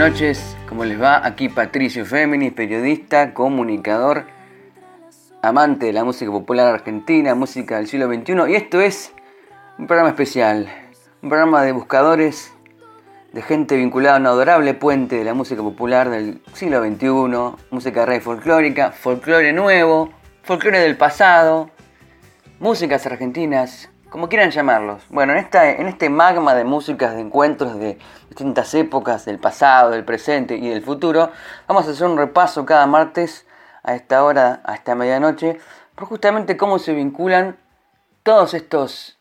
noches, ¿cómo les va? Aquí Patricio Féminis, periodista, comunicador, amante de la música popular argentina, música del siglo XXI. Y esto es un programa especial, un programa de buscadores, de gente vinculada a un adorable puente de la música popular del siglo XXI, música rey folclórica, folclore nuevo, folclore del pasado, músicas argentinas, como quieran llamarlos. Bueno, en, esta, en este magma de músicas, de encuentros de distintas épocas, del pasado, del presente y del futuro, vamos a hacer un repaso cada martes a esta hora, a esta medianoche, por justamente cómo se vinculan todos estos,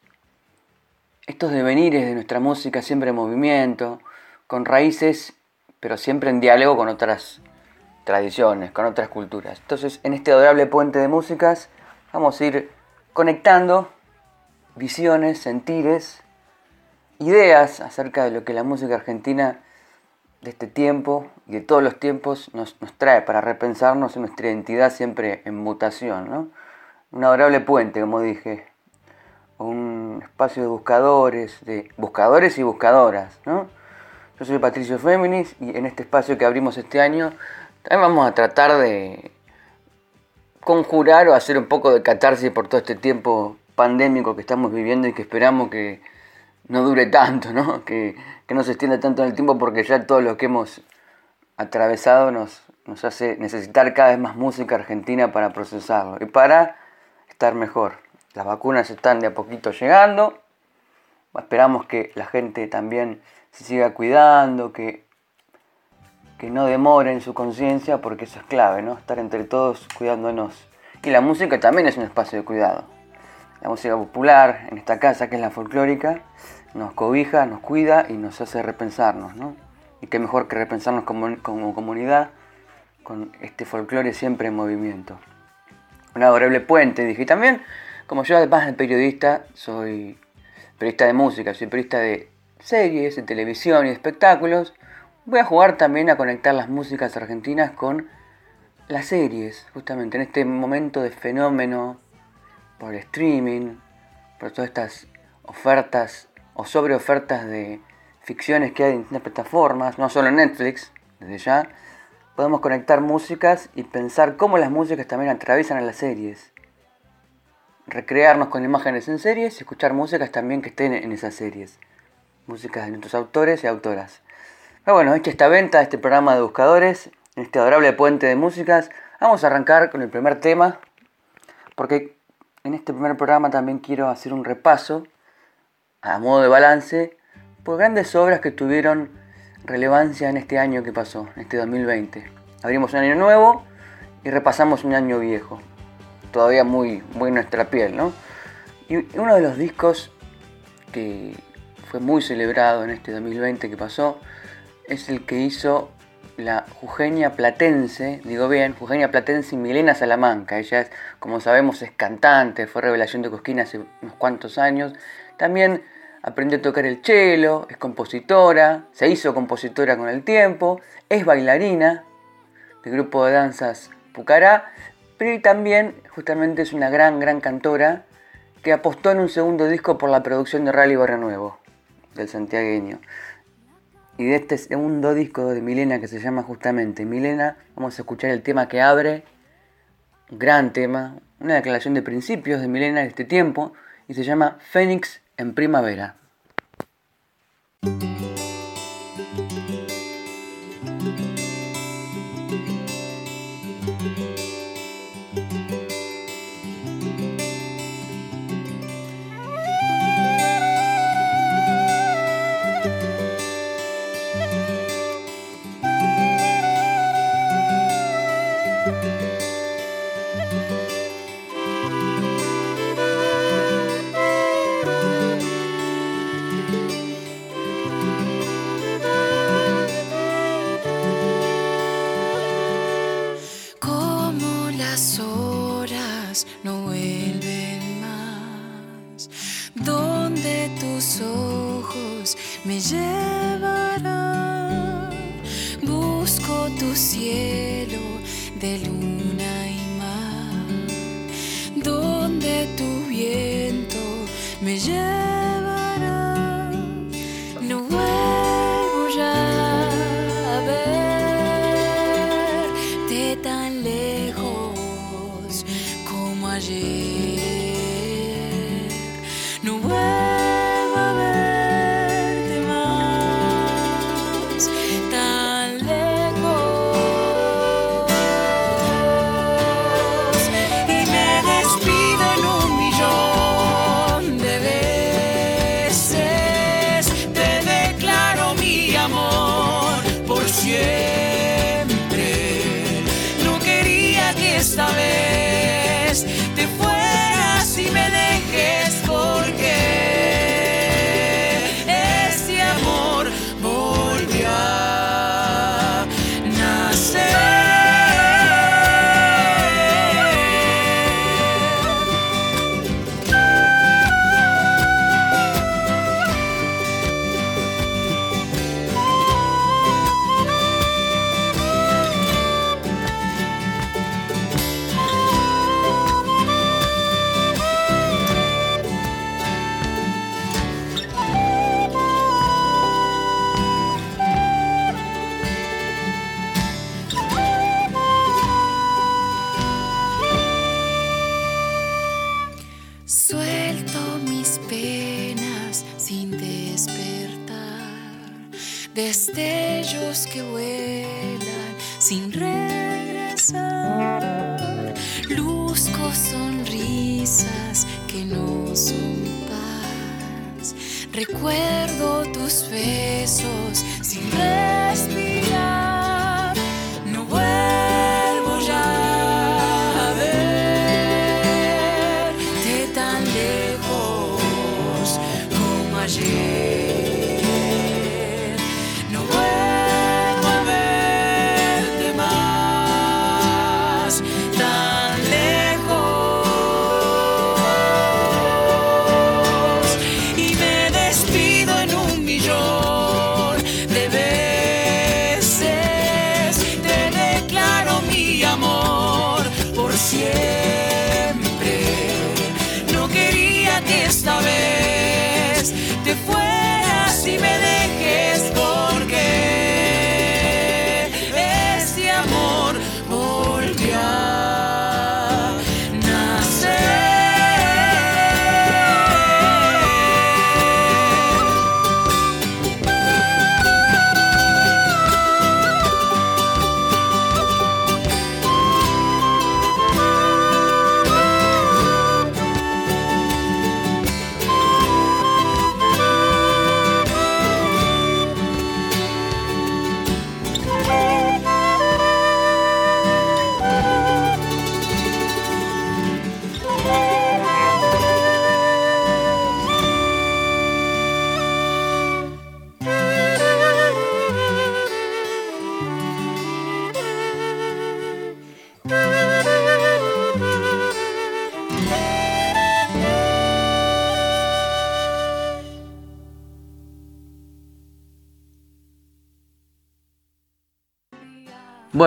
estos devenires de nuestra música, siempre en movimiento, con raíces, pero siempre en diálogo con otras tradiciones, con otras culturas. Entonces, en este adorable puente de músicas, vamos a ir conectando visiones, sentires, ideas acerca de lo que la música argentina de este tiempo y de todos los tiempos nos, trae para repensarnos en nuestra identidad siempre en mutación. ¿no? Un adorable puente, como dije, un espacio de buscadores, de buscadores y buscadoras. ¿no? Yo soy Patricio Féminis y en este espacio que abrimos este año también vamos a tratar de conjurar o hacer un poco de catarsis por todo este tiempo pandémico que estamos viviendo y que esperamos que no dure tanto, ¿no? Que, no se extienda tanto en el tiempo porque ya todo lo que hemos atravesado nos, nos hace necesitar cada vez más música argentina para procesarlo y para estar mejor. Las vacunas están de a poquito llegando, esperamos que la gente también se siga cuidando, que, que no en su conciencia porque eso es clave, ¿no? Estar entre todos cuidándonos. Y la música también es un espacio de cuidado la música popular en esta casa que es la folclórica nos cobija, nos cuida y nos hace repensarnos, ¿no? Y qué mejor que repensarnos como, como comunidad con este folclore siempre en movimiento. Un adorable puente, dije. Y también, como yo además de periodista, soy periodista de música, soy periodista de series, de televisión y espectáculos, voy a jugar también a conectar las músicas argentinas con las series, justamente en este momento de fenómeno por streaming, por todas estas ofertas o sobre ofertas de ficciones que hay en distintas plataformas, no solo en Netflix, desde ya, podemos conectar músicas y pensar cómo las músicas también atraviesan a las series. Recrearnos con imágenes en series y escuchar músicas también que estén en esas series. Músicas de nuestros autores y autoras. Pero bueno, hecha esta venta, este programa de buscadores, este adorable puente de músicas, vamos a arrancar con el primer tema, porque en este primer programa también quiero hacer un repaso, a modo de balance, por grandes obras que tuvieron relevancia en este año que pasó, en este 2020. Abrimos un año nuevo y repasamos un año viejo, todavía muy, muy nuestra piel, ¿no? Y uno de los discos que fue muy celebrado en este 2020 que pasó es el que hizo la jujeña platense, digo bien, jujeña platense Milena Salamanca. Ella, es, como sabemos, es cantante, fue revelación de Cosquín hace unos cuantos años. También aprendió a tocar el cello, es compositora, se hizo compositora con el tiempo, es bailarina del grupo de danzas Pucará, pero también justamente es una gran, gran cantora que apostó en un segundo disco por la producción de Rally Barrio Nuevo, del santiagueño y de este segundo disco de Milena que se llama justamente Milena, vamos a escuchar el tema que abre, gran tema, una declaración de principios de Milena de este tiempo, y se llama Fénix en Primavera.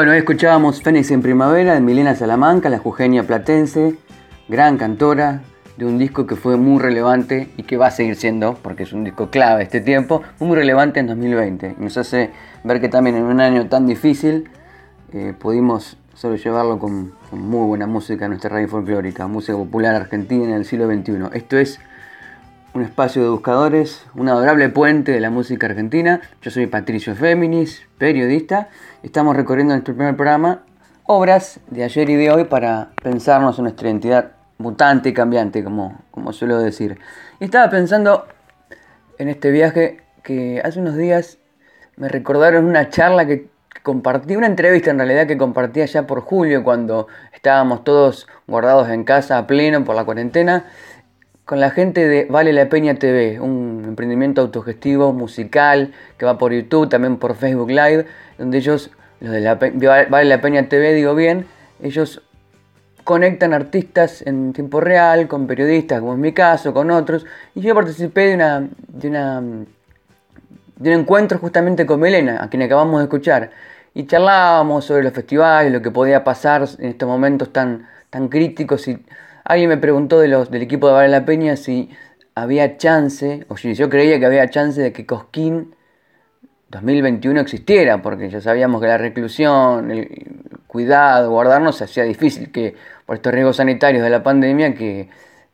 Bueno, escuchábamos Fénix en Primavera de Milena Salamanca, la jujeña platense, gran cantora de un disco que fue muy relevante y que va a seguir siendo, porque es un disco clave este tiempo, muy relevante en 2020. Y nos hace ver que también en un año tan difícil eh, pudimos solo llevarlo con, con muy buena música a nuestra radio folclórica, música popular argentina en el siglo XXI. Esto es un espacio de buscadores, un adorable puente de la música argentina. Yo soy Patricio Féminis, periodista. Estamos recorriendo en nuestro primer programa obras de ayer y de hoy para pensarnos en nuestra identidad mutante y cambiante, como, como suelo decir. Y estaba pensando en este viaje que hace unos días me recordaron una charla que compartí, una entrevista en realidad que compartí allá por julio cuando estábamos todos guardados en casa a pleno por la cuarentena con la gente de Vale la Peña TV, un emprendimiento autogestivo musical que va por YouTube, también por Facebook Live, donde ellos, los de la Vale la Peña TV, digo bien, ellos conectan artistas en tiempo real con periodistas, como es mi caso, con otros, y yo participé de una, de una de un encuentro justamente con Melena, a quien acabamos de escuchar, y charlábamos sobre los festivales, lo que podía pasar en estos momentos tan, tan críticos. Y alguien me preguntó de los, del equipo de Vale la Peña si había chance, o si yo creía que había chance de que Cosquín 2021 existiera, porque ya sabíamos que la reclusión, el cuidado, guardarnos hacía difícil, que por estos riesgos sanitarios de la pandemia, que,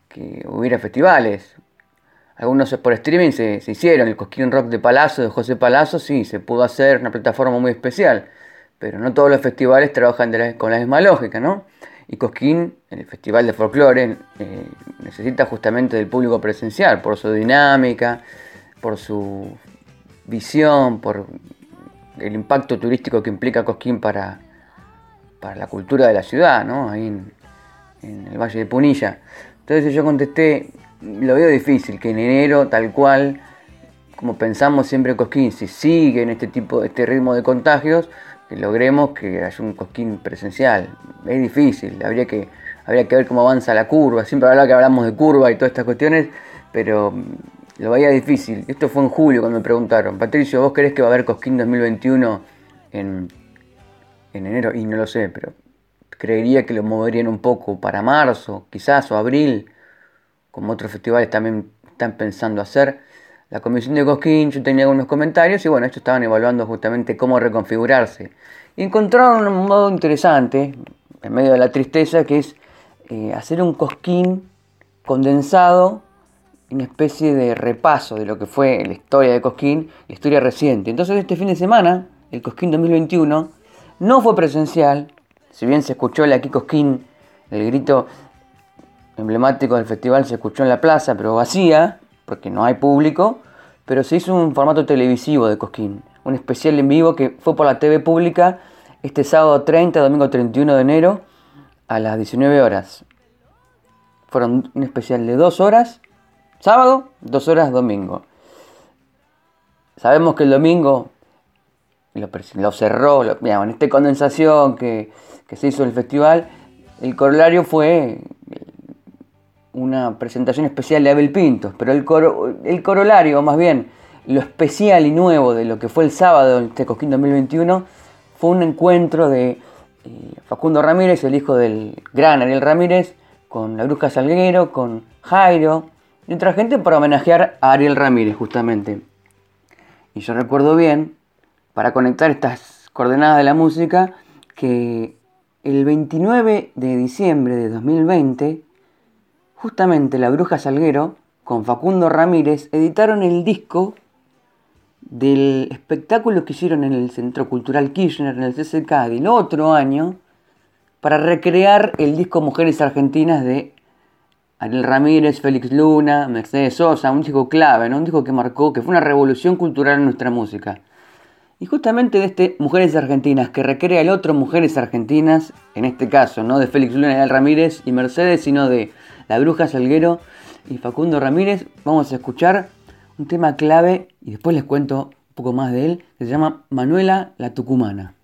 que hubiera festivales. Algunos por streaming se, se hicieron, el Cosquín Rock de Palazzo, de José Palazzo, sí, se pudo hacer, una plataforma muy especial, pero no todos los festivales trabajan de la- con la misma lógica, ¿no? Y Cosquín, el Festival de Folclore, eh, necesita justamente del público presencial, por su dinámica, por su visión, por el impacto turístico que implica Cosquín para, para la cultura de la ciudad, ¿no? Ahí en, en el Valle de Punilla. Entonces yo contesté, lo veo difícil, que en enero tal cual, como pensamos siempre Cosquín, si sigue en este tipo, este ritmo de contagios, que logremos que haya un Cosquín presencial. Es difícil, habría que, habría que ver cómo avanza la curva. Siempre hablaba que hablamos de curva y todas estas cuestiones, pero mm, lo veía difícil. Esto fue en julio cuando me preguntaron, Patricio, ¿vos crees que va a haber Cosquín 2021 en, en enero? Y no lo sé, pero creería que lo moverían un poco para marzo, quizás, o abril, como otros festivales también están pensando hacer. La comisión de Cosquín, yo tenía algunos comentarios y bueno, ellos estaban evaluando justamente cómo reconfigurarse. Y encontraron un modo interesante, en medio de la tristeza, que es eh, hacer un Cosquín condensado, una especie de repaso de lo que fue la historia de Cosquín, la historia reciente. Entonces este fin de semana, el Cosquín 2021, no fue presencial, si bien se escuchó el aquí Cosquín, el grito emblemático del festival se escuchó en la plaza, pero vacía, porque no hay público, pero se hizo un formato televisivo de Cosquín, un especial en vivo que fue por la TV pública este sábado 30, domingo 31 de enero, a las 19 horas. Fueron un especial de dos horas, sábado, dos horas domingo. Sabemos que el domingo lo, cerró, en esta condensación que, se hizo el festival, el corolario fue una presentación especial de Abel Pintos, pero el, el corolario, más bien, lo especial y nuevo de lo que fue el sábado este Cosquín 2021, fue un encuentro de eh, Facundo Ramírez, el hijo del gran Ariel Ramírez, con la Bruja Salguero, con Jairo y otra gente para homenajear a Ariel Ramírez justamente. Y yo recuerdo bien, para conectar estas coordenadas de la música, que el 29 de diciembre de 2020, justamente la Bruja Salguero con Facundo Ramírez editaron el disco del espectáculo que hicieron en el Centro Cultural Kirchner, en el CCK, del otro año, para recrear el disco Mujeres Argentinas de Ariel Ramírez, Félix Luna, Mercedes Sosa, un disco clave, ¿no? un disco que marcó, que fue una revolución cultural en nuestra música. Y justamente de este Mujeres Argentinas, que recrea el otro Mujeres Argentinas, en este caso, no de Félix Luna y Ariel Ramírez y Mercedes, sino de La Bruja Salguero y Facundo Ramírez, vamos a escuchar un tema clave y después les cuento un poco más de él, que se llama Manuela la Tucumana.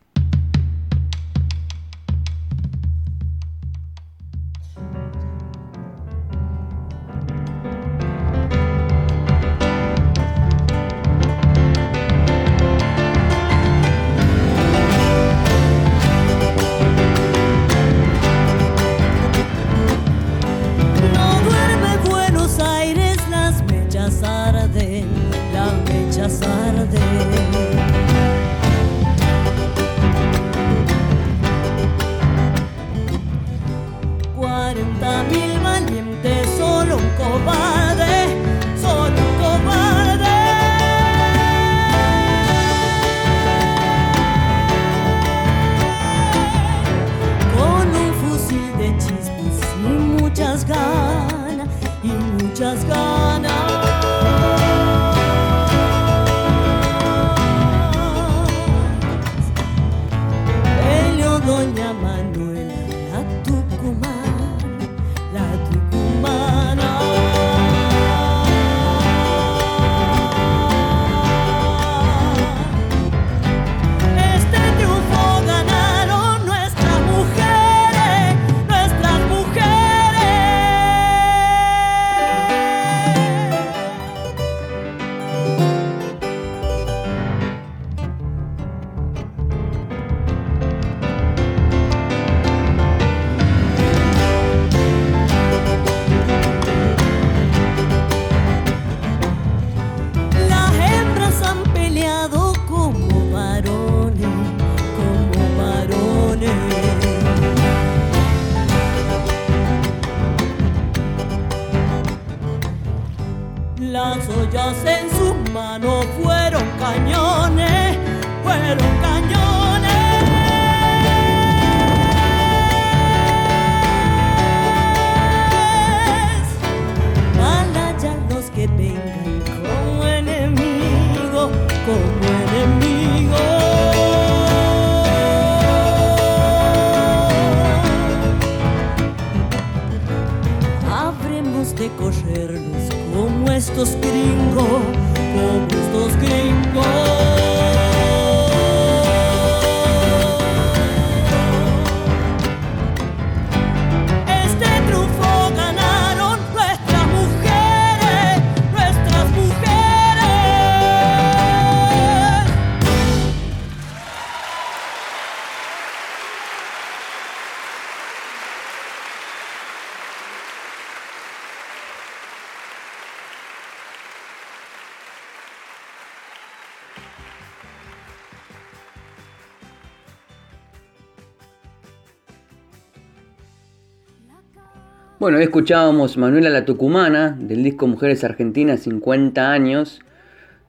Bueno, hoy escuchábamos Manuela la Tucumana del disco Mujeres Argentinas 50 años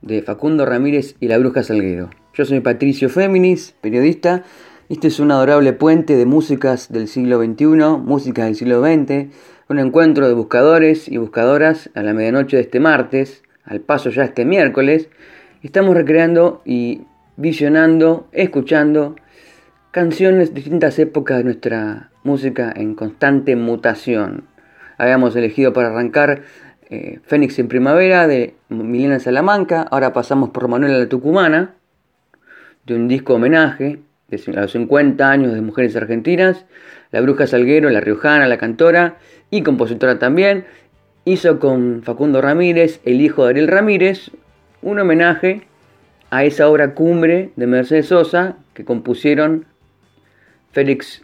de Facundo Ramírez y la Bruja Salguero. Yo soy Patricio Féminis, periodista. Este es un adorable puente de músicas del siglo XXI, músicas del siglo XX, un encuentro de buscadores y buscadoras a la medianoche de este martes, al paso ya este miércoles, Estamos recreando y visionando, escuchando canciones de distintas épocas de nuestra música en constante mutación. Habíamos elegido para arrancar eh, Fénix en Primavera de Milena Salamanca, ahora pasamos por Manuela la Tucumana, de un disco homenaje de los 50 años de mujeres argentinas, la Bruja Salguero, la Riojana, la cantora y compositora también, hizo con Facundo Ramírez, el hijo de Ariel Ramírez, un homenaje a esa obra cumbre de Mercedes Sosa que compusieron Félix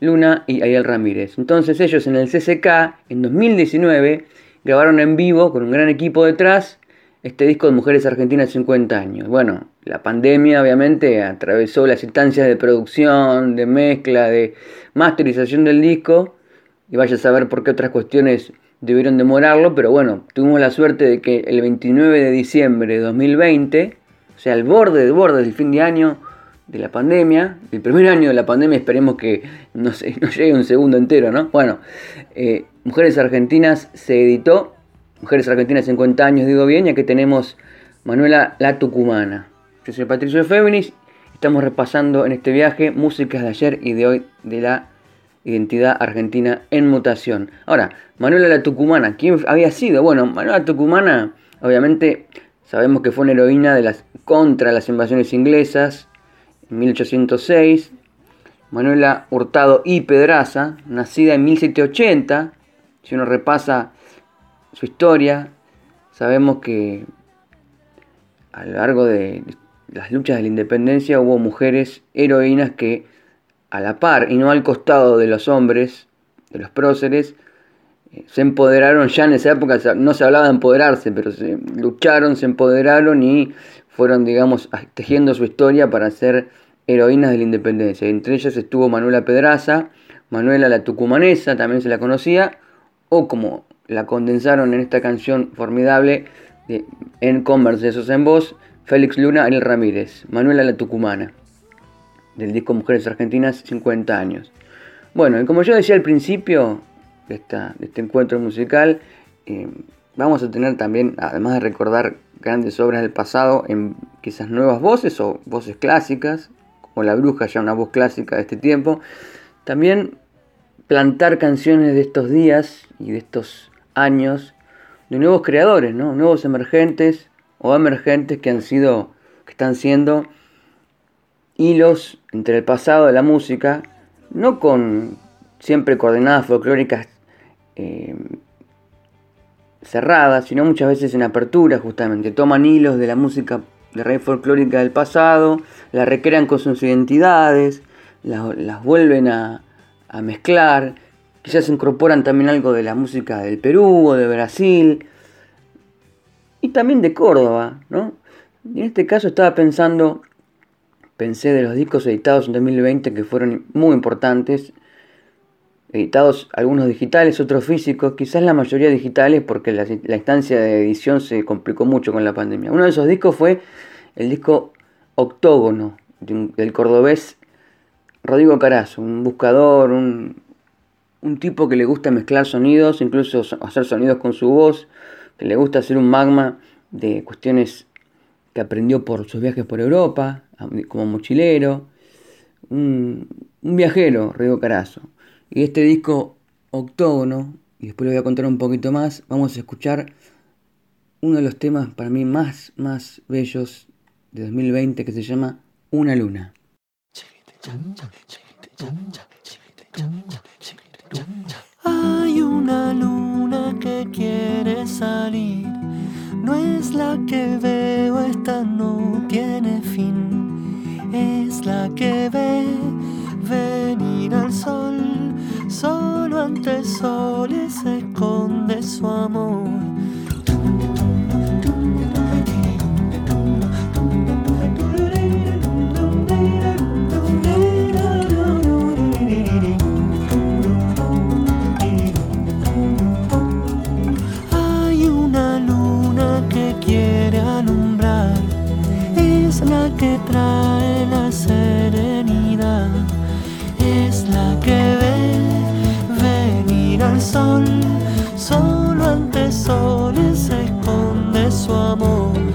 Luna y Ariel Ramírez. Entonces ellos en el CCK, en 2019, grabaron en vivo con un gran equipo detrás este disco de Mujeres Argentinas 50 años. Bueno, la pandemia obviamente atravesó las instancias de producción, de mezcla, de masterización del disco, y vaya a saber por qué otras cuestiones debieron demorarlo, pero bueno, tuvimos la suerte de que el 29 de diciembre de 2020, o sea, al borde de borde del fin de año, de la pandemia, el primer año de la pandemia, esperemos que no, se, no llegue un segundo entero, ¿no? Bueno, eh, Mujeres Argentinas se editó, Mujeres Argentinas 50 años, digo bien, ya que tenemos Manuela La Tucumana. Yo soy Patricio Féminis, estamos repasando en este viaje músicas de ayer y de hoy de la identidad argentina en mutación. Ahora, Manuela La Tucumana, ¿quién había sido? Bueno, Manuela La Tucumana, obviamente sabemos que fue una heroína de las, contra las invasiones inglesas, en 1806, Manuela Hurtado y Pedraza, nacida en 1780, si uno repasa su historia, sabemos que a lo largo de las luchas de la independencia hubo mujeres heroínas que a la par y no al costado de los hombres, de los próceres, eh, se empoderaron ya en esa época, no se hablaba de empoderarse, pero se lucharon, se empoderaron y fueron, digamos, tejiendo su historia para ser heroínas de la independencia. Entre ellas estuvo Manuela Pedraza, Manuela la Tucumanesa, también se la conocía, o como la condensaron en esta canción formidable de, en Conversos en Voz, Félix Luna, Ariel Ramírez, Manuela la Tucumana, del disco Mujeres Argentinas 50 años. Bueno, y como yo decía al principio de, esta, este encuentro musical, eh, vamos a tener también, además de recordar grandes obras del pasado en quizás nuevas voces o voces clásicas, como La Bruja, ya una voz clásica de este tiempo. También plantar canciones de estos días y de estos años de nuevos creadores, ¿no? nuevos emergentes o emergentes que han sido, que están siendo hilos entre el pasado de la música, no con siempre coordenadas folclóricas eh, cerradas, sino muchas veces en apertura justamente. Toman hilos de la música de raíz folclórica del pasado, la recrean con sus identidades, las, vuelven a, mezclar, quizás incorporan también algo de la música del Perú o de Brasil, y también de Córdoba, ¿no? En este caso estaba pensando, pensé de los discos editados en 2020 que fueron muy importantes, editados algunos digitales, otros físicos, quizás la mayoría digitales porque la, instancia de edición se complicó mucho con la pandemia. Uno de esos discos fue el disco Octógono del cordobés Rodrigo Carazo, un buscador, un, un tipo que le gusta mezclar sonidos, incluso hacer sonidos con su voz, que le gusta hacer un magma de cuestiones que aprendió por sus viajes por Europa, como mochilero, un, viajero, Rodrigo Carazo. Y este disco octógono, y después le voy a contar un poquito más, vamos a escuchar uno de los temas para mí más, más bellos de 2020 que se llama Una Luna. Hay una luna que quiere salir, no es la que veo, esta no tiene fin, es la que ve venir al sol, solo ante soles se esconde su amor. Hay una luna que quiere alumbrar, es la que quiere. sol, solo ante soles se esconde su amor.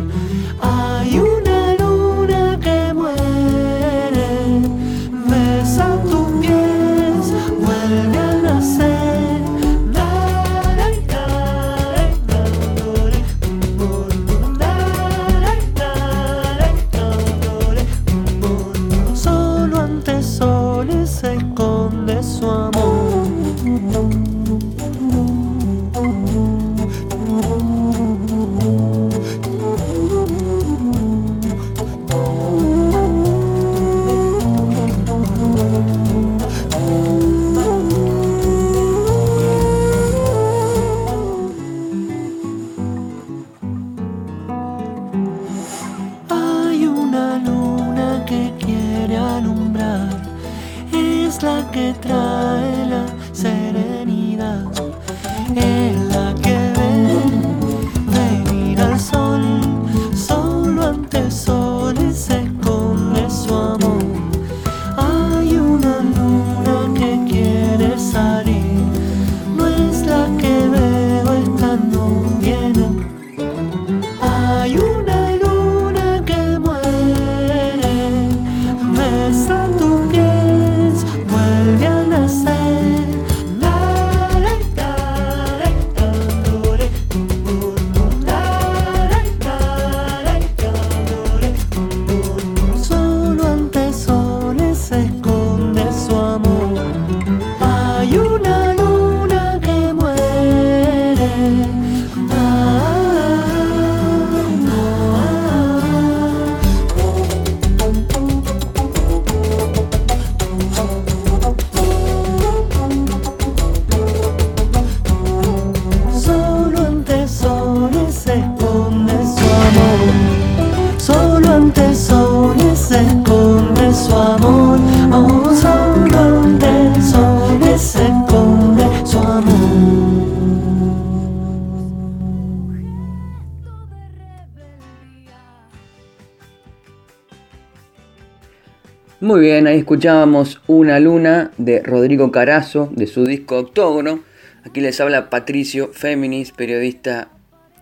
Muy bien, ahí escuchábamos Una Luna de Rodrigo Carazo, de su disco Octógono. Aquí les habla Patricio Féminis, periodista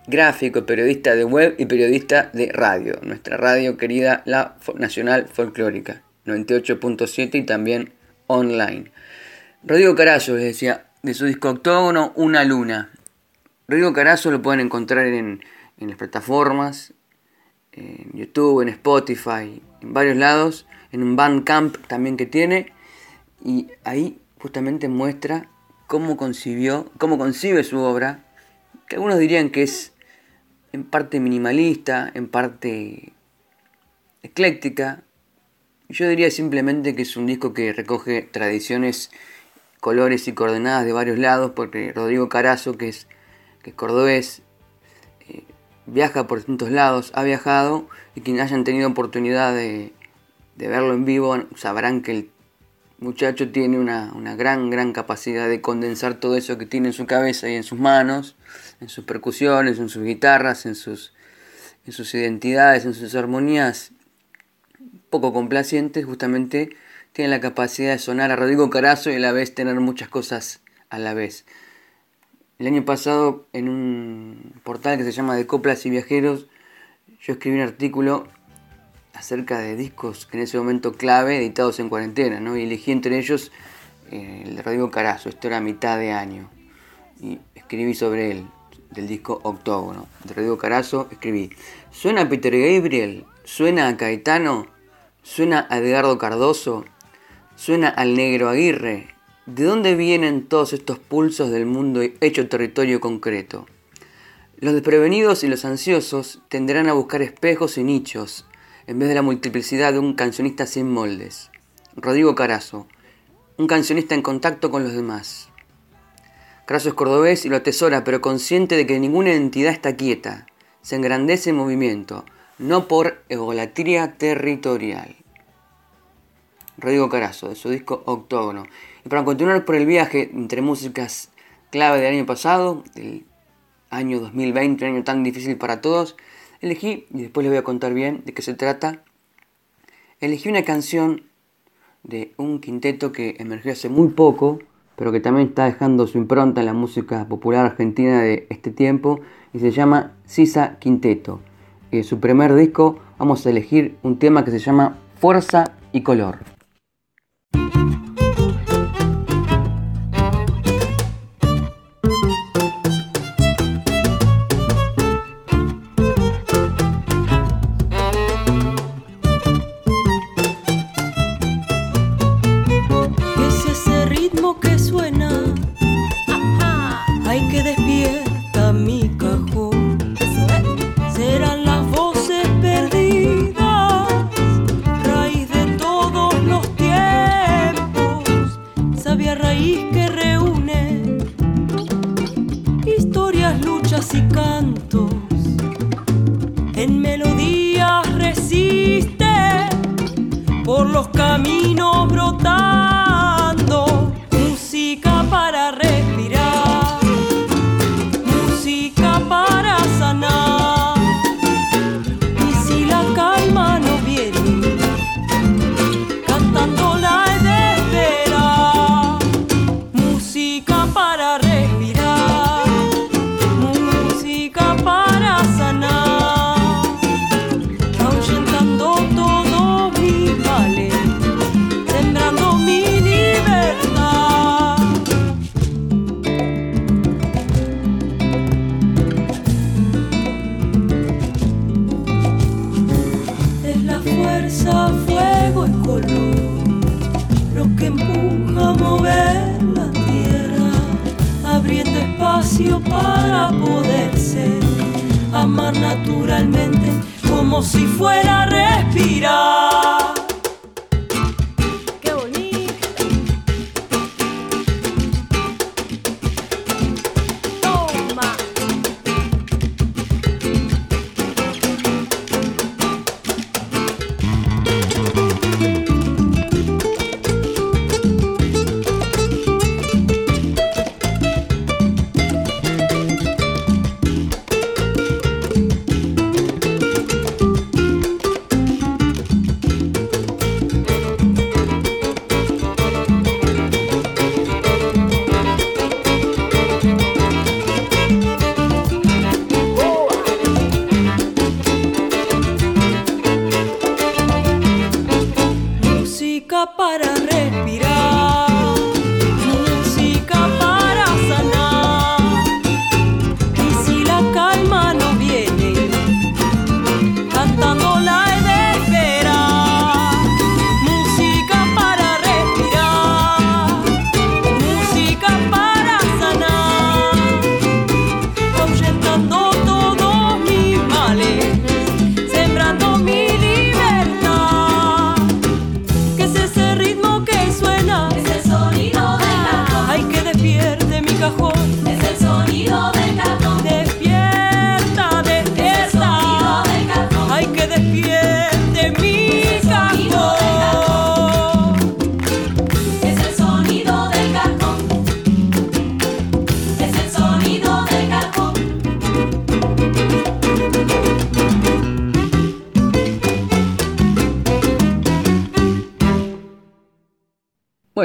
gráfico, periodista de web y periodista de radio. Nuestra radio querida, la Nacional Folclórica, 98.7 y también online. Rodrigo Carazo, les decía, de su disco Octógono, Una Luna. Rodrigo Carazo lo pueden encontrar en, en las plataformas, en YouTube, en Spotify, en varios lados, en un Bandcamp también que tiene, y ahí justamente muestra cómo concibió, cómo concibe su obra, que algunos dirían que es en parte minimalista, en parte ecléctica. Yo diría simplemente que es un disco que recoge tradiciones, colores y coordenadas de varios lados, porque Rodrigo Carazo, que es, que es cordobés, eh, viaja por distintos lados, ha viajado, y quienes hayan tenido oportunidad de, de verlo en vivo sabrán que el muchacho tiene una, una gran, gran capacidad de condensar todo eso que tiene en su cabeza y en sus manos, en sus percusiones, en sus guitarras, en sus, en sus identidades, en sus armonías poco complacientes, justamente tiene la capacidad de sonar a Rodrigo Carazo y a la vez tener muchas cosas a la vez. El año pasado en un portal que se llama De Coplas y Viajeros, yo escribí un artículo acerca de discos que en ese momento clave editados en cuarentena, ¿no? Y elegí entre ellos eh, el de Rodrigo Carazo, esto era a mitad de año. Y escribí sobre él, del disco Octógono. De Rodrigo Carazo escribí, ¿suena a Peter Gabriel? ¿Suena a Caetano? ¿Suena a Edgardo Cardoso? ¿Suena al Negro Aguirre? ¿De dónde vienen todos estos pulsos del mundo hecho territorio concreto? Los desprevenidos y los ansiosos tenderán a buscar espejos y nichos, en vez de la multiplicidad de un cancionista sin moldes. Rodrigo Carazo, un cancionista en contacto con los demás. Carazo es cordobés y lo atesora, pero consciente de que ninguna entidad está quieta, se engrandece en movimiento, no por egolatría territorial. Rodrigo Carazo, de su disco Octógono. Y para continuar por el viaje entre músicas clave del año pasado, del año 2020, un año tan difícil para todos, elegí, y después les voy a contar bien de qué se trata, elegí una canción de un quinteto que emergió hace muy poco, pero que también está dejando su impronta en la música popular argentina de este tiempo, y se llama Sisa Quinteto. Y de su primer disco vamos a elegir un tema que se llama Fuerza y Color.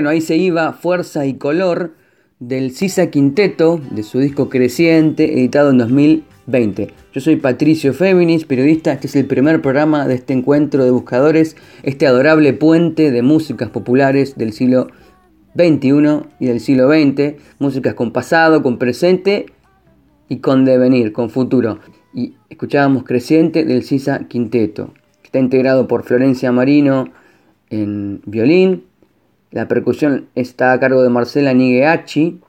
Ahí se iba Fuerza y Color del Sisa Quinteto, de su disco Creciente, editado en 2020. Yo soy Patricio Féminis, periodista. Este es el primer programa de este encuentro de buscadores, este adorable puente de músicas populares del siglo XXI y del siglo XX. Músicas con pasado, con presente y con devenir, con futuro. Y escuchábamos Creciente del Sisa Quinteto, que está integrado por Florencia Marino en violín, la percusión está a cargo de Marcela Nigheachi.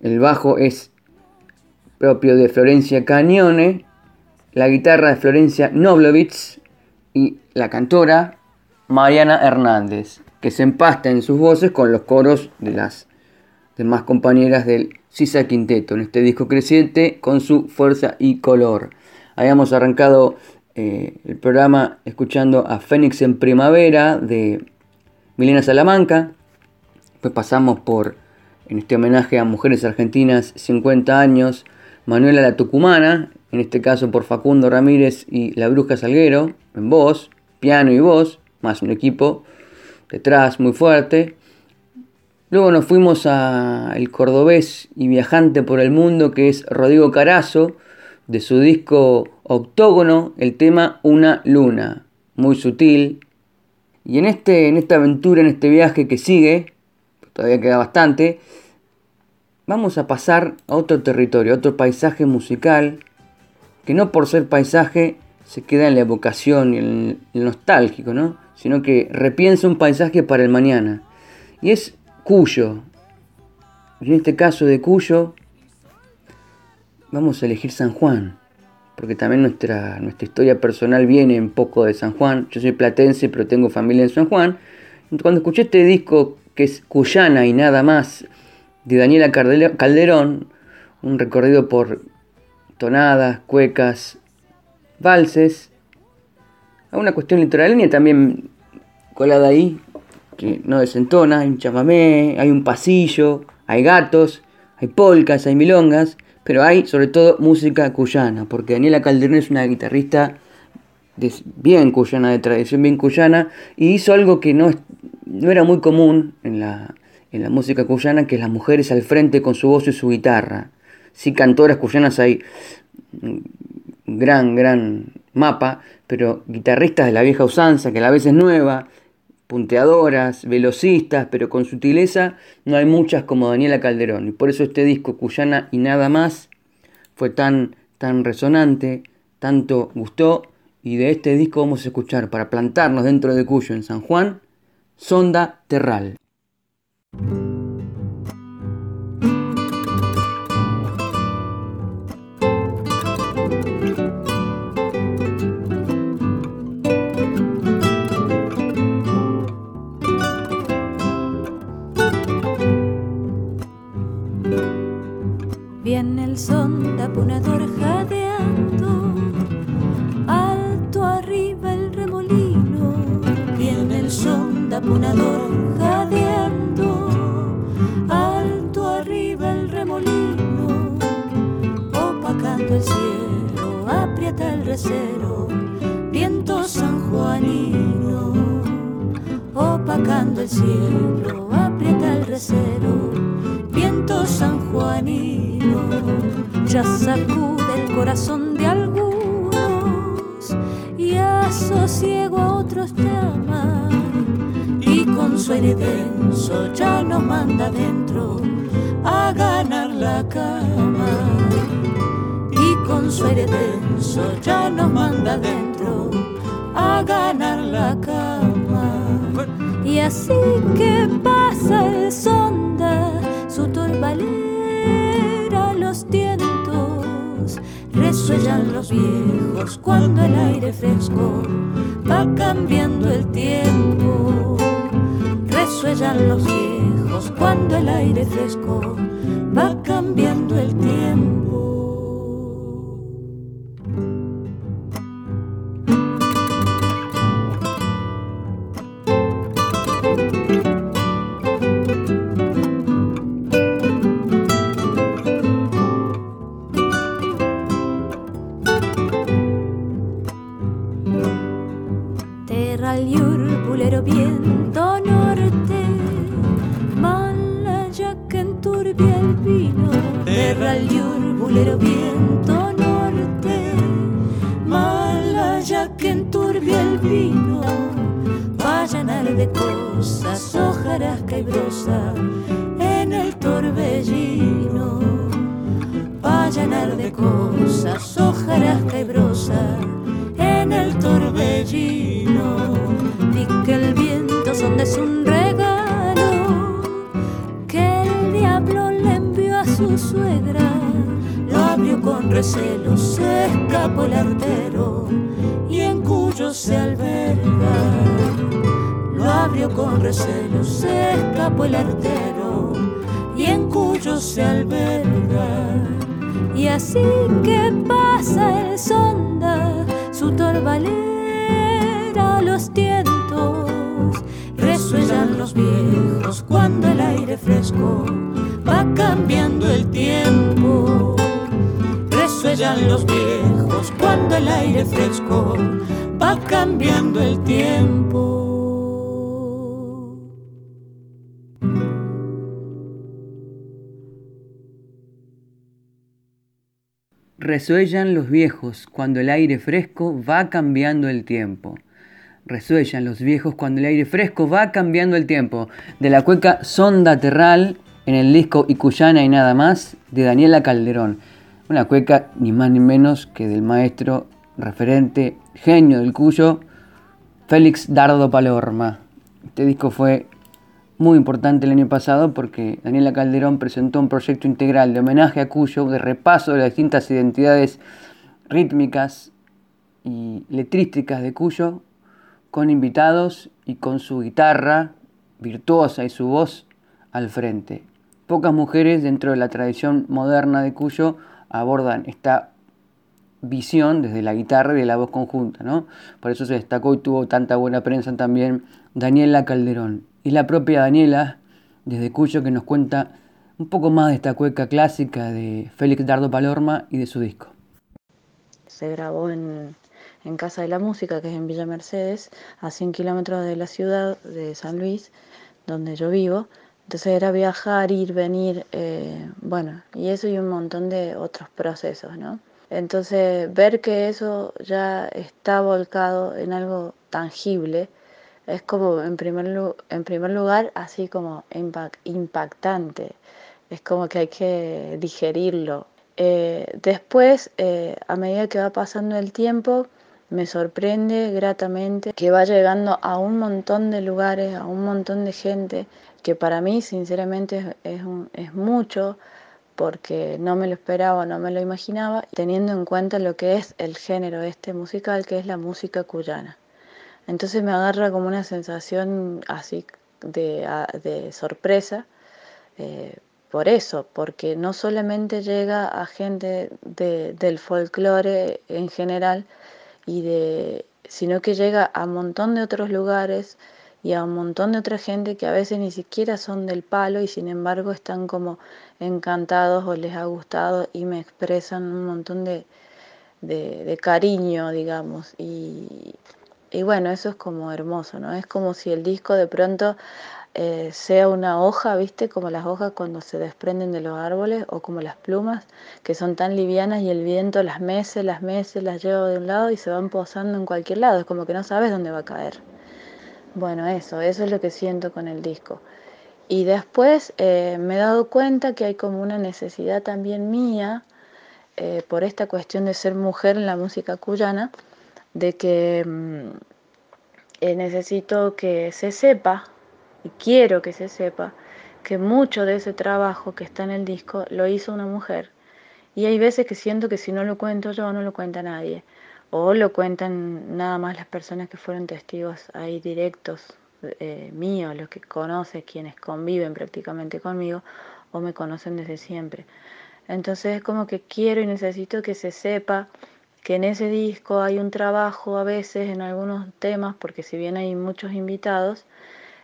El bajo es propio de Florencia Cañone. La guitarra de Florencia Noblovitz. Y la cantora Mariana Hernández, que se empasta en sus voces con los coros de las demás compañeras del Sisa Quinteto en este disco creciente con su fuerza y color. Habíamos arrancado eh, el programa escuchando a Fénix en Primavera de Milena Salamanca. Después pasamos por, en este homenaje a mujeres argentinas, 50 años, Manuela la Tucumana, en este caso por Facundo Ramírez y La Bruja Salguero, en voz, piano y voz, más un equipo detrás muy fuerte. Luego nos fuimos a el cordobés y viajante por el mundo que es Rodrigo Carazo, de su disco Octógono, el tema Una Luna, muy sutil, y en, este, en esta aventura, en este viaje que sigue, todavía queda bastante, vamos a pasar a otro territorio, a otro paisaje musical, que no por ser paisaje se queda en la evocación y en el nostálgico, ¿no? sino que repiensa un paisaje para el mañana. Y es Cuyo. Y en este caso de Cuyo, vamos a elegir San Juan porque también nuestra, nuestra historia personal viene un poco de San Juan. Yo soy platense, pero tengo familia en San Juan. Cuando escuché este disco, que es Cuyana y nada más, de Daniela Calderón, un recorrido por tonadas, cuecas, valses, a una cuestión litoraleña también colada ahí, que no desentona, hay un chamamé, hay un pasillo, hay gatos, hay polcas, hay milongas, pero hay sobre todo música cuyana, porque Daniela Calderón es una guitarrista bien cuyana, de tradición bien cuyana, y hizo algo que no, no era muy común en la, en la música cuyana, que es las mujeres al frente con su voz y su guitarra. Sí, cantoras cuyanas hay gran, gran mapa, pero guitarristas de la vieja usanza, que a la vez es nueva, punteadoras, velocistas, pero con sutileza, no hay muchas como Daniela Calderón. Y por eso este disco, Cuyana y nada más, fue tan, tan resonante, tanto gustó. Y de este disco vamos a escuchar, para plantarnos dentro de Cuyo en San Juan, Sonda Terral. Taponador jadeando, alto arriba el remolino, en el son taponador jadeando, alto arriba el remolino, opacando el cielo, aprieta el recero, viento sanjuanino, opacando el cielo, aprieta el recero, viento sanjuanino, ya sacude el corazón de algunos y asosiego a otros llama y con su aire denso ya nos manda dentro a ganar la cama. Y con su aire denso ya nos manda dentro a ganar la cama y así que pasa el sonda su torbalera los tientos resuellan los viejos cuando el aire fresco va cambiando el tiempo. Resuellan los viejos cuando el aire fresco va cambiando el tiempo cuando el aire fresco va cambiando el tiempo. Resuellan los viejos cuando el aire fresco va cambiando el tiempo. Resuellan los viejos cuando el aire fresco va cambiando el tiempo. De la cueca Sonda Terral en el disco Icuyana y nada más de Daniela Calderón. Una cueca ni más ni menos que del maestro referente, genio del Cuyo, Félix Dardo Palorma. Este disco fue muy importante el año pasado porque Daniela Calderón presentó un proyecto integral de homenaje a Cuyo, de repaso de las distintas identidades rítmicas y letrísticas de Cuyo, con invitados y con su guitarra virtuosa y su voz al frente. Pocas mujeres dentro de la tradición moderna de Cuyo abordan esta visión desde la guitarra y de la voz conjunta, ¿no? Por eso se destacó y tuvo tanta buena prensa también Daniela Calderón. Y la propia Daniela, desde Cuyo, que nos cuenta un poco más de esta cueca clásica de Félix Dardo Palorma y de su disco. Se grabó en, en Casa de la Música, que es en Villa Mercedes, a 100 kilómetros de la ciudad de San Luis, donde yo vivo. Entonces era viajar, ir, venir, eh, bueno, y eso y un montón de otros procesos, ¿no? Entonces ver que eso ya está volcado en algo tangible es como en primer, en primer lugar así como impactante, es como que hay que digerirlo. Eh, después, eh, a medida que va pasando el tiempo, me sorprende gratamente que va llegando a un montón de lugares, a un montón de gente, que para mí sinceramente es, mucho, porque no me lo esperaba, no me lo imaginaba, teniendo en cuenta lo que es el género este musical, que es la música cuyana. Entonces me agarra como una sensación así de, de sorpresa, eh, por eso, porque no solamente llega a gente del folclore en general, y de, sino que llega a un montón de otros lugares y a un montón de otra gente que a veces ni siquiera son del palo y sin embargo están como encantados o les ha gustado y me expresan un montón de, de, cariño, digamos. Y, y bueno, eso es como hermoso, ¿no? Es como si el disco de pronto eh, sea una hoja, ¿viste? Como las hojas cuando se desprenden de los árboles o como las plumas que son tan livianas y el viento las mece, las mece, las lleva de un lado y se van posando en cualquier lado, es como que no sabes dónde va a caer. Bueno, eso, eso es lo que siento con el disco. Y después eh, me he dado cuenta que hay como una necesidad también mía, eh, por esta cuestión de ser mujer en la música cuyana, de que mm, necesito que se sepa y quiero que se sepa que mucho de ese trabajo que está en el disco lo hizo una mujer. Y hay veces que siento que si no lo cuento yo, no lo cuenta nadie. O lo cuentan nada más las personas que fueron testigos ahí directos eh, míos, los que conocen, quienes conviven prácticamente conmigo o me conocen desde siempre. Entonces es como que quiero y necesito que se sepa que en ese disco hay un trabajo a veces en algunos temas, porque si bien hay muchos invitados,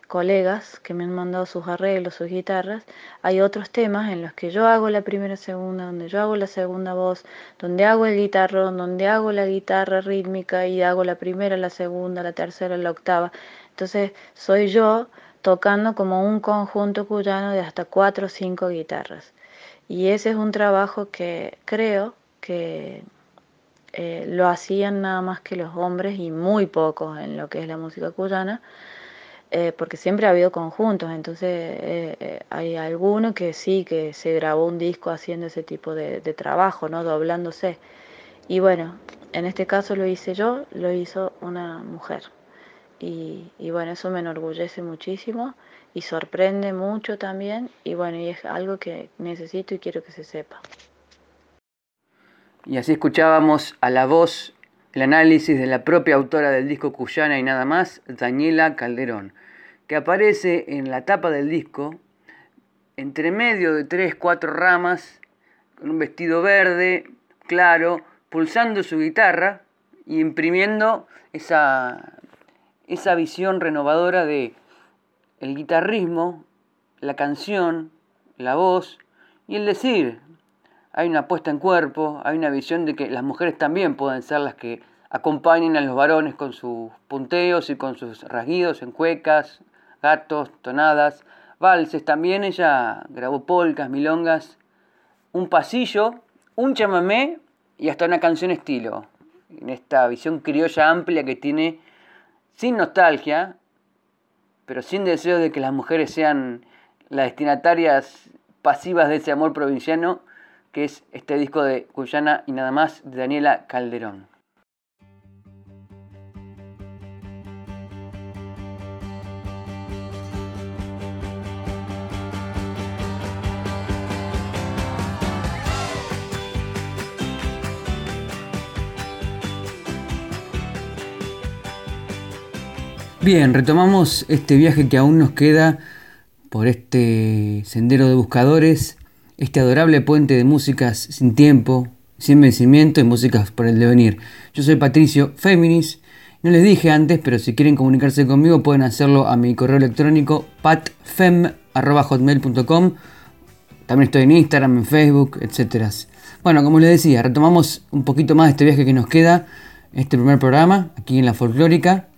colegas que me han mandado sus arreglos, sus guitarras, hay otros temas en los que yo hago la primera segunda, donde yo hago la segunda voz, donde hago el guitarrón, donde hago la guitarra rítmica y hago la primera, la segunda, la tercera, la octava. Entonces soy yo tocando como un conjunto cuyano de hasta cuatro o cinco guitarras. Y ese es un trabajo que creo que eh, lo hacían nada más que los hombres y muy pocos en lo que es la música cuyana eh, porque siempre ha habido conjuntos, entonces eh, eh, hay alguno que sí, que se grabó un disco haciendo ese tipo de, trabajo, ¿no? Doblándose. Y bueno, en este caso lo hice yo, lo hizo una mujer. Y, y, bueno, eso me enorgullece muchísimo y sorprende mucho también. Y bueno, y es algo que necesito y quiero que se sepa. Y así escuchábamos a la voz el análisis de la propia autora del disco Cuyana y nada más, Daniela Calderón, que aparece en la tapa del disco entre medio de tres, cuatro ramas, con un vestido verde, claro, pulsando su guitarra y imprimiendo esa, esa visión renovadora de el guitarrismo, la canción, la voz y el decir, hay una puesta en cuerpo, hay una visión de que las mujeres también pueden ser las que acompañen a los varones con sus punteos y con sus rasguidos en cuecas, gatos, tonadas, valses. También ella grabó polcas, milongas, un pasillo, un chamamé y hasta una canción estilo. En esta visión criolla amplia que tiene, sin nostalgia, pero sin deseo de que las mujeres sean las destinatarias pasivas de ese amor provinciano que es este disco de Cuyana y nada más de Daniela Calderón. Bien, retomamos este viaje que aún nos queda por este sendero de buscadores este adorable puente de músicas sin tiempo, sin vencimiento y músicas por el devenir. Yo soy Patricio Féminis. No les dije antes, pero si quieren comunicarse conmigo pueden hacerlo a mi correo electrónico patfem.hotmail.com. También estoy en Instagram, en Facebook, etc. Bueno, como les decía, retomamos un poquito más de este viaje que nos queda, este primer programa, aquí en la folclórica,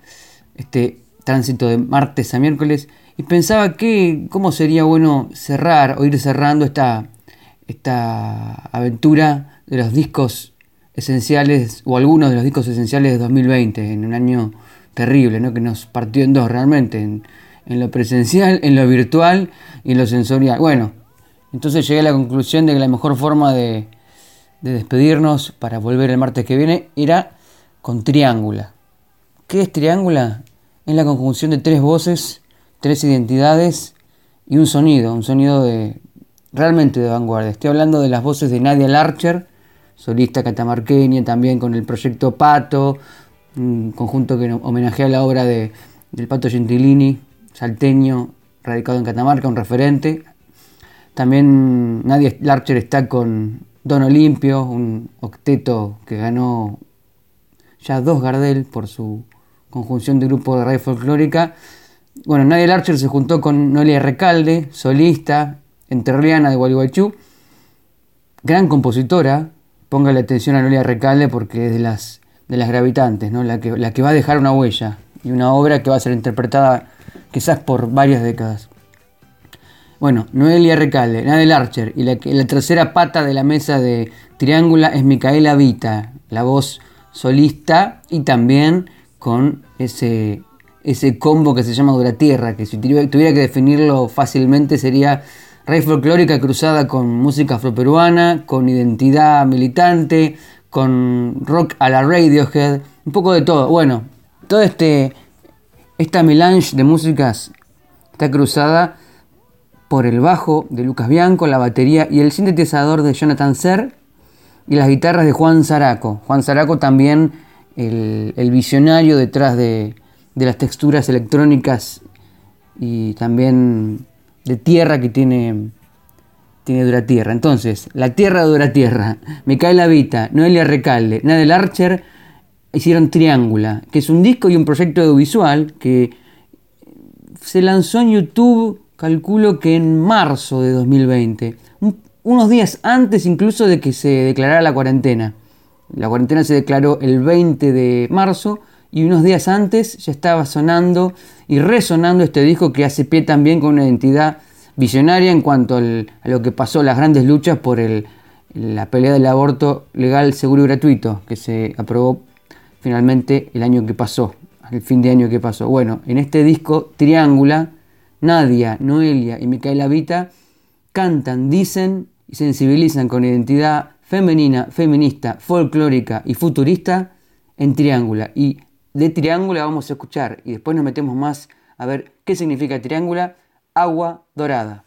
este tránsito de martes a miércoles y pensaba que cómo sería bueno cerrar o ir cerrando esta, esta aventura de los discos esenciales o algunos de los discos esenciales de 2020 en un año terrible, ¿no? que nos partió en dos realmente, en, lo presencial, en lo virtual y en lo sensorial. Bueno, entonces llegué a la conclusión de que la mejor forma de, de despedirnos para volver el martes que viene era con Triángula. ¿Qué es Triángula? Es la conjunción de tres voces tres identidades y un sonido, un sonido de realmente de vanguardia. Estoy hablando de las voces de Nadia Larcher, solista catamarqueña, también con el proyecto Pato, un conjunto que homenajea la obra de, del Pato Gentilini, salteño, radicado en Catamarca, un referente. También Nadia Larcher está con Don Olimpio, un octeto que ganó ya dos Gardel por su conjunción de grupo de radio folclórica. Bueno, Nadia Larcher se juntó con Noelia Recalde, solista, enterriana de Gualeguaychú, gran compositora. Póngale atención a Noelia Recalde porque es de las, de las gravitantes, ¿no? la, que, la que va a dejar una huella y una obra que va a ser interpretada quizás por varias décadas. Bueno, Noelia Recalde, Nadel Archer y la, la, tercera pata de la mesa de Triángula es Micaela Vita, la voz solista y también con ese, ese combo que se llama Dura Tierra, que si tuviera que definirlo fácilmente sería raíz folclórica cruzada con música afroperuana, con identidad militante, con rock a la Radiohead, un poco de todo. Bueno, todo este esta melange de músicas está cruzada por el bajo de Lucas Bianco, la batería y el sintetizador de Jonathan Ser y las guitarras de Juan Zaraco. Juan Zaraco también el, visionario detrás de, las texturas electrónicas y también de tierra que tiene, tiene Dura Tierra. Entonces, La Tierra de Dura Tierra, Micaela Vita, Noelia Recalde, Nadel Archer hicieron Triángula, que es un disco y un proyecto audiovisual que se lanzó en YouTube, calculo que en marzo de 2020, unos días antes incluso de que se declarara la cuarentena. La cuarentena se declaró el 20 de marzo y unos días antes ya estaba sonando y resonando este disco que hace pie también con una identidad visionaria en cuanto a lo que pasó, las grandes luchas por la pelea del aborto legal, seguro y gratuito, que se aprobó finalmente el año que pasó, el fin de año que pasó. Bueno, en este disco Triángula, Nadia, Noelia y Micaela Vita cantan, dicen y sensibilizan con identidad femenina, feminista, folclórica y futurista en Triángula. Y de Triángula vamos a escuchar y después nos metemos más a ver qué significa Triángula, agua dorada.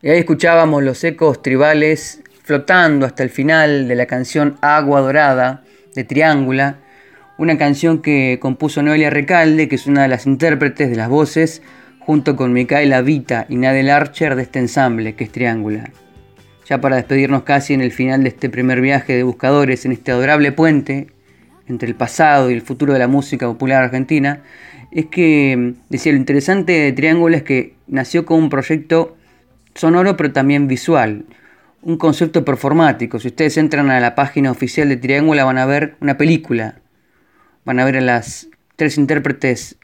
Y ahí escuchábamos los ecos tribales flotando hasta el final de la canción Agua Dorada de Triángula, una canción que compuso Noelia Recalde, que es una de las intérpretes de las voces, junto con Micaela Vita y Nadel Archer de este ensamble, que es Triángula. Ya para despedirnos casi en el final de este primer viaje de buscadores en este adorable puente entre el pasado y el futuro de la música popular argentina, es que, decía, lo interesante de Triángulo es que nació como un proyecto sonoro pero también visual, un concepto performático. Si ustedes entran a la página oficial de Triángulo van a ver una película, van a ver a las tres intérpretes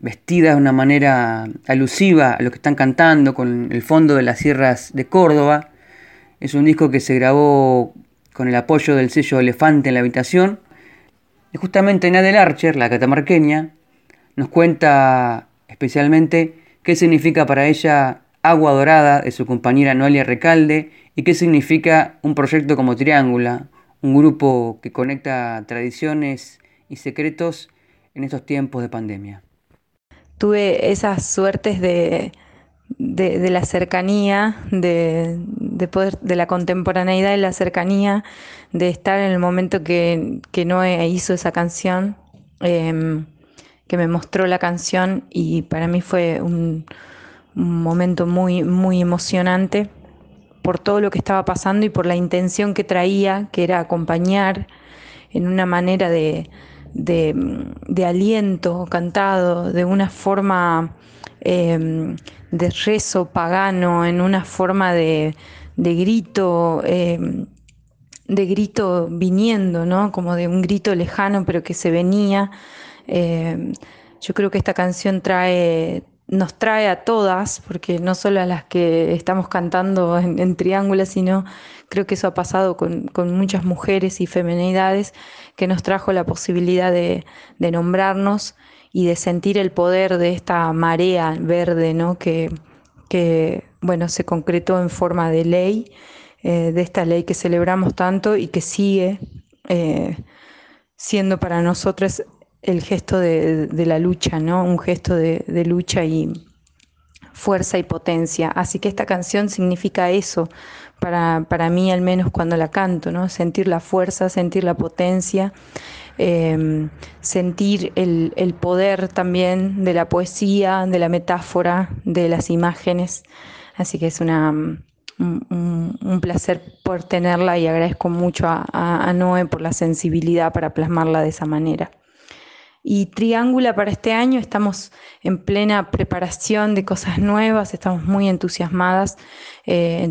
vestidas de una manera alusiva a lo que están cantando con el fondo de las sierras de Córdoba. Es un disco que se grabó con el apoyo del sello Elefante en la habitación. Y justamente Nadel Archer, la catamarqueña, nos cuenta especialmente qué significa para ella Agua Dorada de su compañera Noelia Recalde y qué significa un proyecto como Triángula, un grupo que conecta tradiciones y secretos en estos tiempos de pandemia. Tuve esas suertes de, de, la cercanía, de, de, poder, de la contemporaneidad y la cercanía, de estar en el momento que, que Noé hizo esa canción, eh, que me mostró la canción y para mí fue un, un momento muy, muy emocionante por todo lo que estaba pasando y por la intención que traía, que era acompañar en una manera de, de, aliento cantado, de una forma em, de rezo pagano, en una forma de, de grito, em, de grito viniendo, ¿no? Como de un grito lejano, pero que se venía. Em, yo creo que esta canción trae, nos trae a todas, porque no solo a las que estamos cantando en, en sino creo que eso ha pasado con, muchas mujeres y femenidades, que nos trajo la posibilidad de, nombrarnos y de sentir el poder de esta marea verde, ¿no? que, que bueno, se concretó en forma de ley, eh, de esta ley que celebramos tanto y que sigue eh, siendo para nosotros el gesto de, la lucha, ¿no? Un gesto de, lucha y fuerza y potencia. Así que esta canción significa eso, para, mí al menos cuando la canto, ¿no? Sentir la fuerza, sentir la potencia, em, sentir el, poder también de la poesía, de la metáfora, de las imágenes. Así que es una, un, placer poder tenerla y agradezco mucho a, a Noé por la sensibilidad para plasmarla de esa manera. Y Triángula para este año. Estamos en plena preparación de cosas nuevas, estamos muy entusiasmadas, eh,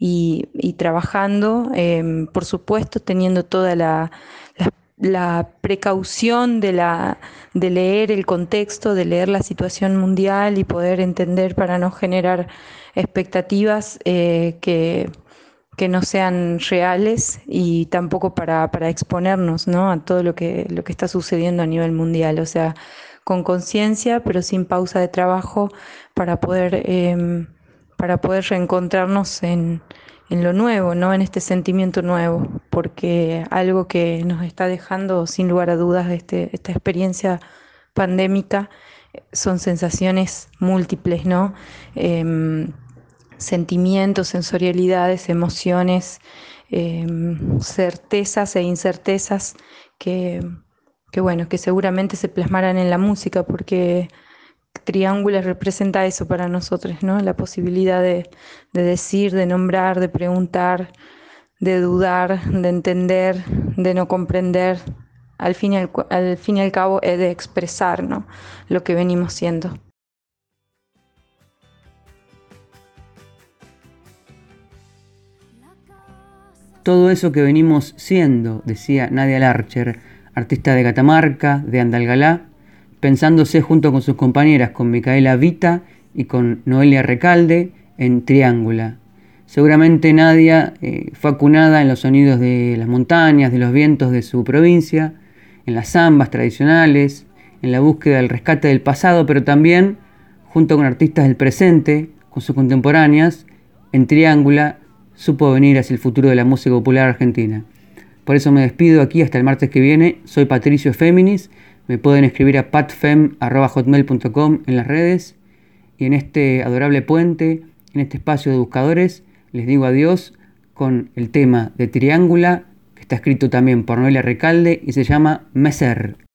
y, trabajando, em, por supuesto, teniendo toda la, precaución de, la, de leer el contexto, de leer la situación mundial y poder entender para no generar expectativas eh, que que no sean reales y tampoco para, exponernos ¿no? a todo lo que, lo que está sucediendo a nivel mundial. O sea, con conciencia, pero sin pausa de trabajo para poder, em, para poder reencontrarnos en, lo nuevo, ¿no? en este sentimiento nuevo, porque algo que nos está dejando sin lugar a dudas este, esta experiencia pandémica son sensaciones múltiples, ¿no? Em, sentimientos, sensorialidades, emociones, em, certezas e incertezas que, bueno, que seguramente se plasmarán en la música porque Triángulo representa eso para nosotros, ¿no? La posibilidad de, decir, de nombrar, de preguntar, de dudar, de entender, de no comprender, al fin y al, cabo es de expresar ¿no? lo que venimos siendo. Todo eso que venimos siendo, decía Nadia Larcher, artista de Catamarca, de Andalgalá, pensándose junto con sus compañeras, con Micaela Vita y con Noelia Recalde, en Triángula. Seguramente Nadia eh, fue acunada en los sonidos de las montañas, de los vientos de su provincia, en las zambas tradicionales, en la búsqueda del rescate del pasado, pero también, junto con artistas del presente, con sus contemporáneas, en Triángula supo venir hacia el futuro de la música popular argentina. Por eso me despido aquí hasta el martes que viene. Soy Patricio Féminis. Me pueden escribir a patfem.hotmail.com en las redes. Y en este adorable puente, en este espacio de buscadores, les digo adiós con el tema de Triángula, que está escrito también por Noelia Recalde y se llama Meser.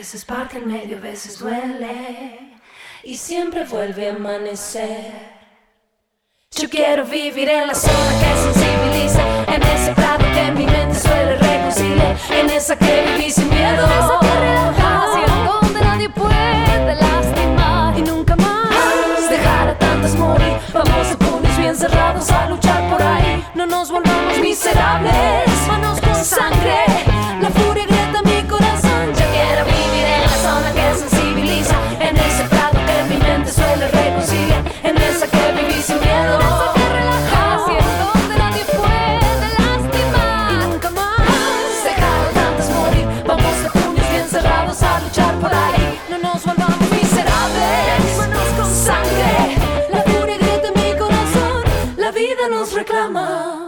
Veces parte en medio, a veces duele. Y siempre vuelve a amanecer. Yo quiero vivir en la zona que sensibiliza, en ese prado que mi mente suele reconciliar, en esa que viví sin miedo, en esa que nadie puede lastimar. Y nunca Vamos a puños bien cerrados a luchar por ahí, no nos volvamos miserables, manos con sangre, la furia con